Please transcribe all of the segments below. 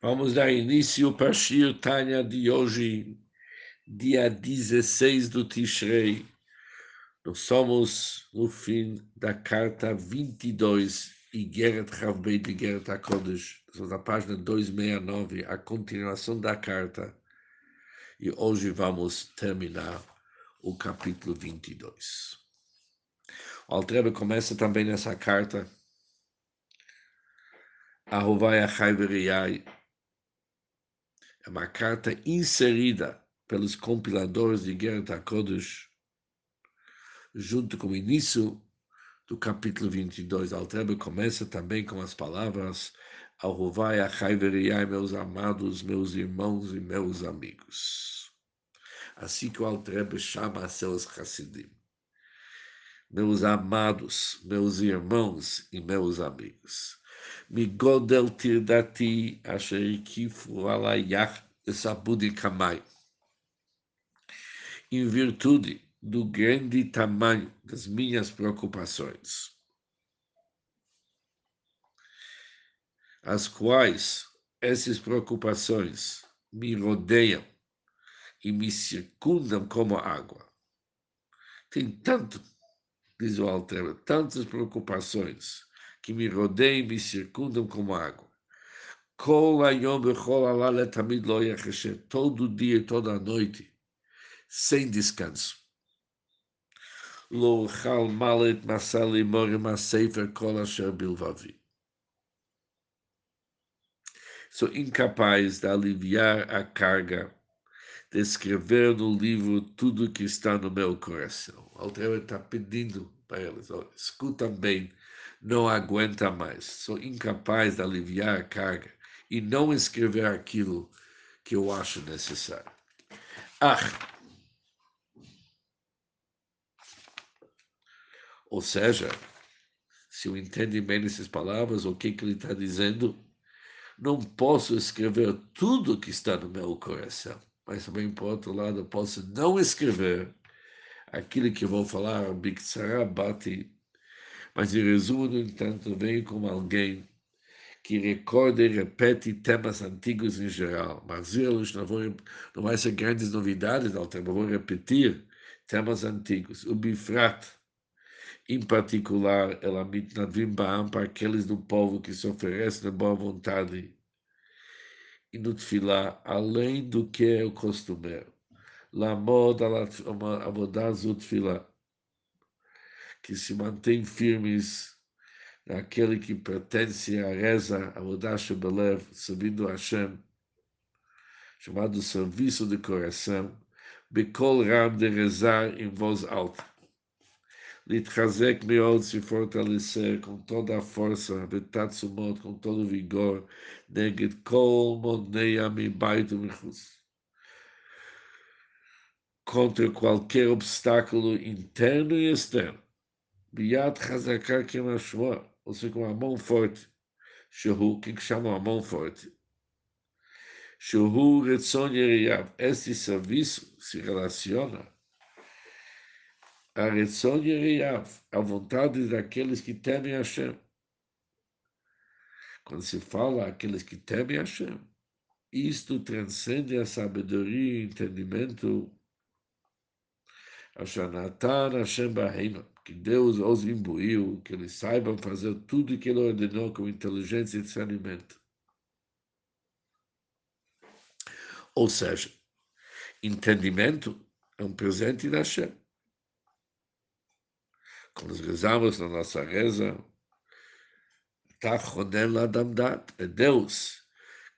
Vamos dar início para Shir Tanya de hoje, dia 16 do Tishrei. Nós somos no fim da carta 22, Igeret Havbei de Igeret HaKodesh. Estamos na página 269, a continuação da carta. E hoje vamos terminar o capítulo 22. O Altrebe começa também nessa carta, Ahovai Achai é uma carta inserida pelos compiladores de Guerra HaKodesh, junto com o início do capítulo 22. Altrebe começa também com as palavras Arruvai Achai Veriai, meus amados, meus irmãos e meus amigos. Assim que o Altrebe chama seus Hassidim. Meus amados, meus irmãos e meus amigos. מגודל טרדתי אשר הקיפו עלייך וסבודי קמאי. Em virtude do grande tamanho das minhas preocupações, as quais essas preocupações me rodeiam e me circundam como água. Tem tanto, diz o Altero, tantas preocupações que me rodeiam e me circundam como água. Todo dia e toda noite, sem descanso. Sou incapaz de aliviar a carga de escrever no livro tudo que está no meu coração. O está pedindo para eles, escutam bem não aguenta mais, sou incapaz de aliviar a carga e não escrever aquilo que eu acho necessário. Ah! Ou seja, se eu entendo bem essas palavras, o que, que ele está dizendo, não posso escrever tudo que está no meu coração, mas também, por outro lado, posso não escrever aquilo que vou falar, Biktsara Bati mas resumo, no entanto, vem como alguém que recorda e repete temas antigos em geral. Mas não, vou, não vai ser grandes novidades, não, vou repetir temas antigos. O Bifrat, em particular, ela mitnadvim ba'am para aqueles do povo que se oferecem de boa vontade e no tefilá, além do que é o costumeiro. Lamod avodazut tefilá que se mantém firmes naquele que pertence à reza, a Odash Belev, servindo a Hashem, chamado serviço de coração, Bekol Ram de rezar em voz alta. Litrazek Meod se fortalecer com toda a força, Betatsumot, com todo o vigor, Neged Kol Monneia Mibait Michus contra qualquer obstáculo interno e externo Biad Hazaká Kemashua, ou seja, com a mão forte. Shehu, que chama a mão forte? Shehu Retzon Yeriyav. Este serviço se relaciona a Retzon Yeriyav, a vontade daqueles que temem Hashem. Quando se fala aqueles que temem Hashem, isto transcende a sabedoria e entendimento. Hashanatan Hashem Bahema que Deus os imbuiu, que eles saibam fazer tudo o que Ele ordenou com inteligência e discernimento. Ou seja, entendimento é um presente da Hashem. Quando nós rezamos na nossa reza, é Deus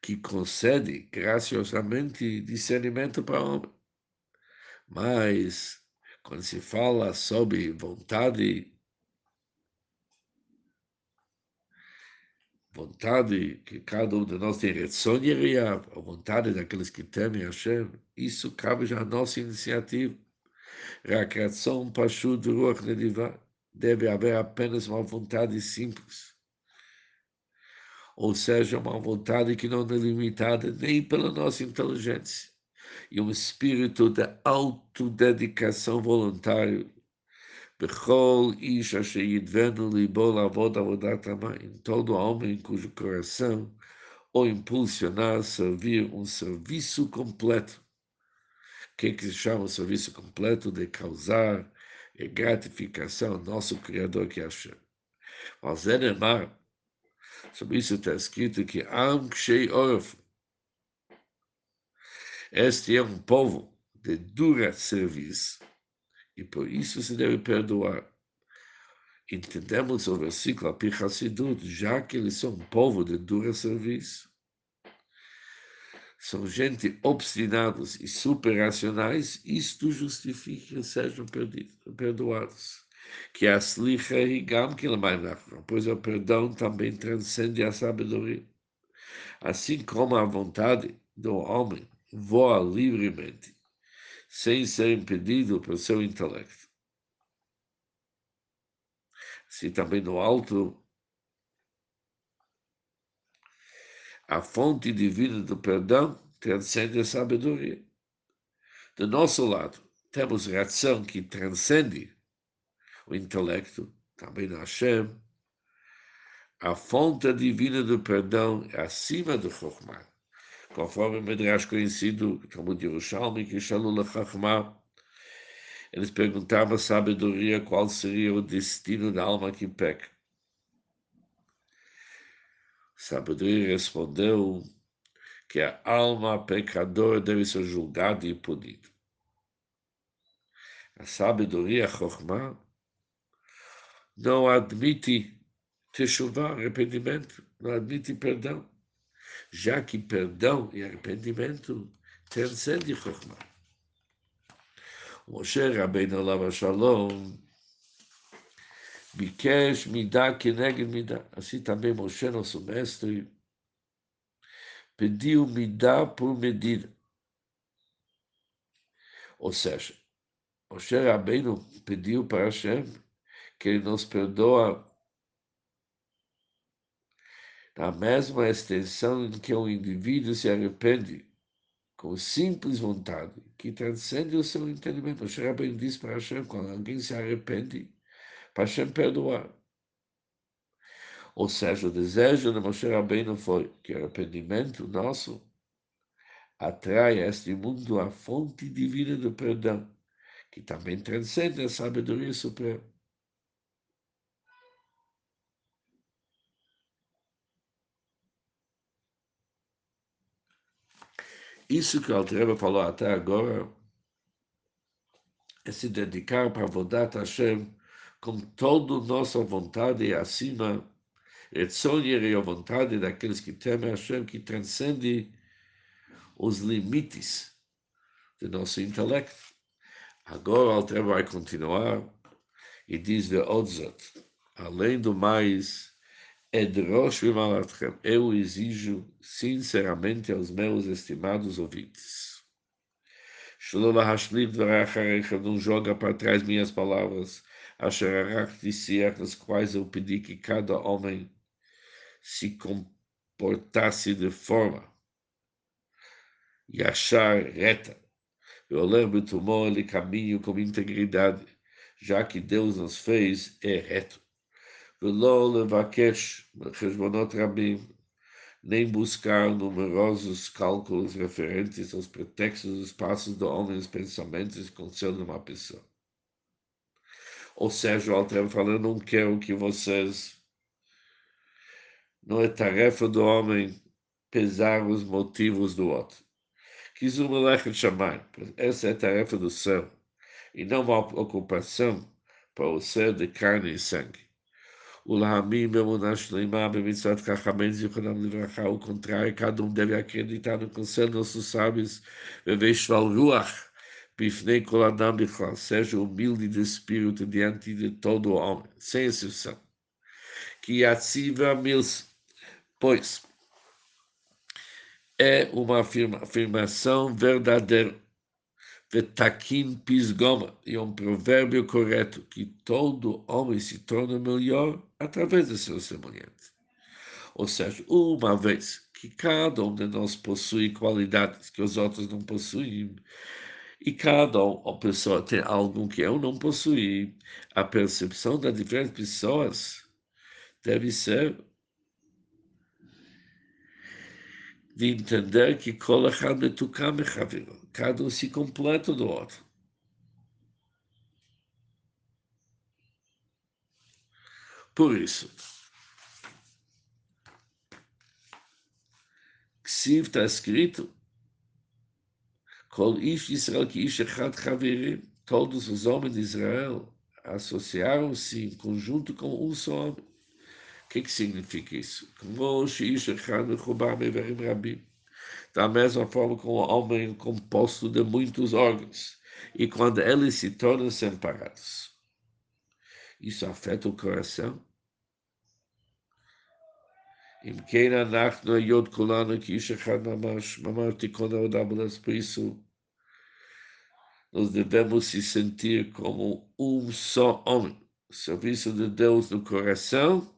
que concede graciosamente discernimento para o homem. Mas quando se fala sobre vontade, vontade que cada um de nós tem, a vontade daqueles que temem Hashem, isso cabe já à nossa iniciativa. Reacração Pashut Ruach Nedivah. Deve haver apenas uma vontade simples. Ou seja, uma vontade que não é limitada nem pela nossa inteligência e um espírito de autodedicação avodat em todo homem cujo coração ou impulsionar, servir um serviço completo. O que, é se chama o serviço completo? De causar gratificação ao nosso Criador que é Hashem. Mas Zenemar, sobre isso está escrito que Am Kshei Orf, este é um povo de dura serviço e por isso se deve perdoar. Entendemos o versículo Api Hassidut, já que eles são um povo de dura serviço. São gente obstinados e superracionais, isto justifica que sejam perdoados. Que a slicha rigam que pois o perdão também transcende a sabedoria. Assim como a vontade do homem voa livremente, sem ser impedido pelo seu intelecto. Assim também no alto, a fonte divina do perdão transcende a sabedoria. Do nosso lado, temos reação que transcende o intelecto, também no Hashem. A fonte divina do perdão é acima do Chokhmah conforme o Medrash conhecido, Talmud Yerushalmi, que Shalul Chachma, eles perguntavam a sabedoria qual seria o destino da alma que peca. A sabedoria respondeu que a alma pecadora deve ser julgada e punida. A sabedoria, Chokhmah, não admite techuvah, arrependimento, não admite perdão já que perdão e arrependimento transcende Chokhmah. Moshe Rabbeinu Alav Shalom Bikesh Midah Keneged Midah. Assim também Moshe, nosso mestre, pediu Midah por medida. Ou seja, Moshe Rabbeinu pediu para Hashem que ele nos perdoa na mesma extensão em que o indivíduo se arrepende com simples vontade, que transcende o seu entendimento. O Sherabim diz para Hashem, quando alguém se arrepende, para Hashem perdoar. Ou seja, o desejo de Moshe Rabbeinu foi que o arrependimento nosso atrai a este mundo a fonte divina do perdão, que também transcende a sabedoria suprema. Isso que o Altreba falou até agora é se dedicar para Vodat Hashem com toda a nossa vontade acima, sonhar e a vontade daqueles que temem Hashem, que transcende os limites do nosso intelecto. Agora o Altreba vai continuar e diz além do mais, Edrosh Vimalatchem, eu exijo sinceramente aos meus estimados ouvintes. Shalom Dvaracharech, não joga para trás minhas palavras, Asherarach disser, nas quais eu pedi que cada homem se comportasse de forma e achar reta. Eu lembro tomou ele caminho com integridade, já que Deus nos fez é reto. ולא לבקש חשבונות רבים, nem buscar numerosos cálculos referentes aos pretextos dos passos do homem, os pensamentos que concernam uma pessoa. Ou seja, o Alter falando, não quero que vocês. Não é tarefa do homem pesar os motivos do outro. Quis o moleque chamar, essa é a tarefa do céu, e não uma ocupação para o ser de carne e sangue. O Ulahami, Bemunash Leimá, Bemitzvat Kachamem, Zichonam Livrachá. O contrário, cada um deve acreditar no conselho dos nossos sábios, Veveshval Ruach, Bifnei Koladam Bichlan. Seja humilde de espírito diante de todo homem, sem exceção. Que ativa mils, pois é uma afirmação verdadeira Vetakin pisgoma, e um provérbio correto, que todo homem se torna melhor através do seu semelhante. Ou seja, uma vez que cada um de nós possui qualidades que os outros não possuem, e cada um, a pessoa tem algo que eu não possuí, a percepção das diferentes pessoas deve ser de entender que cada um se completa do outro. Por isso, se está escrito, Israel que todos os homens de Israel associaram-se em conjunto com um só homem. O que, que significa isso? Da mesma forma como o homem é composto de muitos órgãos, e quando eles se tornam separados, isso afeta o coração? אם כן אנחנו היות כולנו כאיש אחד ממש, ממש תיקון העולם, por isso nós devemos se sentir como um só homem. O serviço de Deus no coração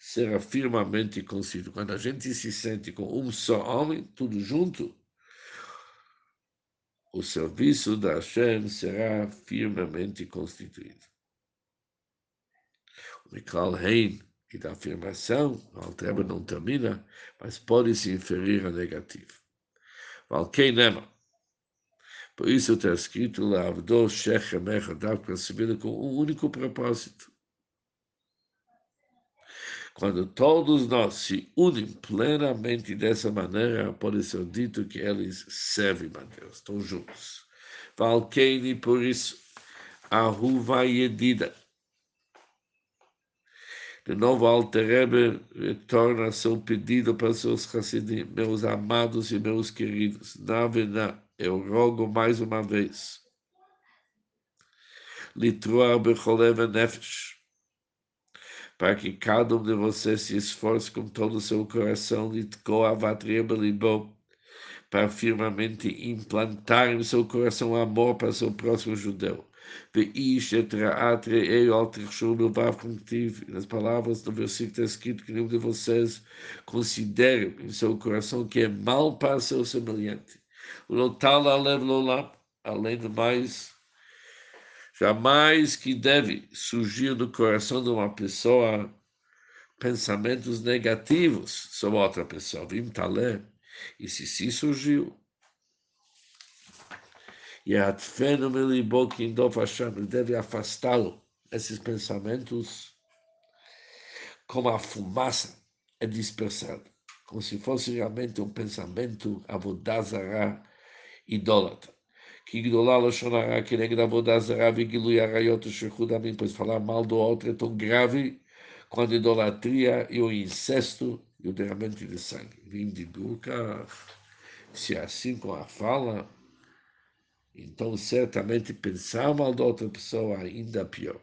será firmemente constituído. Quando a gente se sente com um só homem, tudo junto, o serviço da Hashem será firmemente constituído. O Mikal Hein e da afirmação, o Altreba não termina, mas pode se inferir a negativo. Valkei Nema. Por isso está escrito lá, Avdo Shechem Echadav, percebido com um único propósito. Quando todos nós se unem plenamente dessa maneira, pode ser dito que eles servem a Deus, estão juntos. Valkeini, por isso, a Ruva Yedida, de novo, Alter Rebbe retorna seu pedido para seus Hassidim, meus amados e meus queridos. Na verdade, eu rogo mais uma vez. Litroar Becholeva Nefesh, para que cada um de vocês se esforce com todo o seu coração, para firmemente implantar em seu coração o amor para seu próximo judeu. Nas palavras do versículo está escrito que nenhum de vocês considere em seu coração que é mal para seu semelhante. Além do mais, jamais que deve surgir no coração de uma pessoa pensamentos negativos sobre outra pessoa. Vim talé. E se sim surgiu, e a ele deve afastá-lo, esses pensamentos, como a fumaça é dispersada, como se fosse realmente um pensamento avodazara idólatra. Que Gdolá Loshonara, que negra avodazara, vigilui arayot shechudamim, pois falar mal do outro é tão grave quanto idolatria e o incesto e o derramamento de sangue. Burka, se é assim com a fala, então, certamente, pensar mal da outra pessoa ainda pior.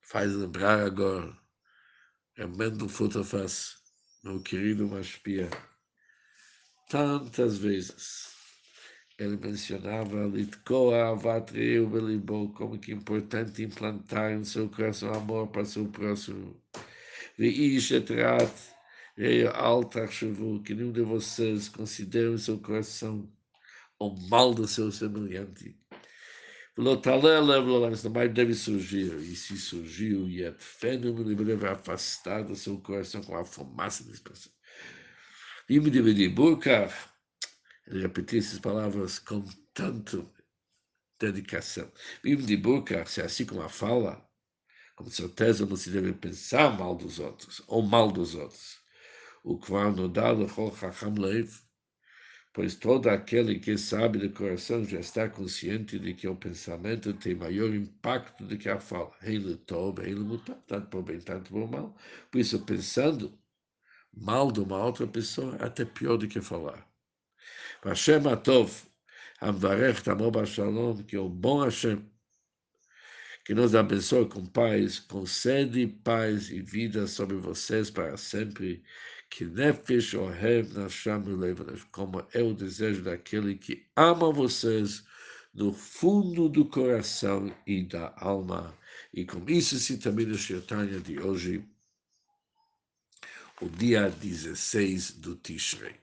Faz lembrar agora, Mendel Futterfass, meu querido Maspia, tantas vezes ele mencionava Litkoa Avatreu Belibou, como que é importante implantar em seu coração amor para seu próximo. Veish etrat alta que nenhum de vocês considere o seu coração o mal do seu semelhante. Não mais deve surgir, e se surgiu, e é fenômeno deve afastar do seu coração com a fumaça desse. Dividir, Burkar, ele repetiu essas palavras com tanto dedicação. Me Burkar, se é assim como a fala, com certeza não se deve pensar mal dos outros, ou mal dos outros o qual no dado Chacham Lev, pois todo aquele que sabe do coração já está consciente de que o pensamento tem maior impacto do que a fala. Ele tobe, ele muta, tanto por bem, tanto por mal. Por isso, pensando mal de uma outra pessoa, é até pior do que falar. Hashem Atov, Amvarech Tamor Shalom, que o bom Hashem, que nos abençoe com paz, concede paz e vida sobre vocês para sempre que nefesh ohev nasham como é o desejo daquele que ama vocês no fundo do coração e da alma. E com isso se termina a Shirtanya de hoje, o dia 16 do Tishrei.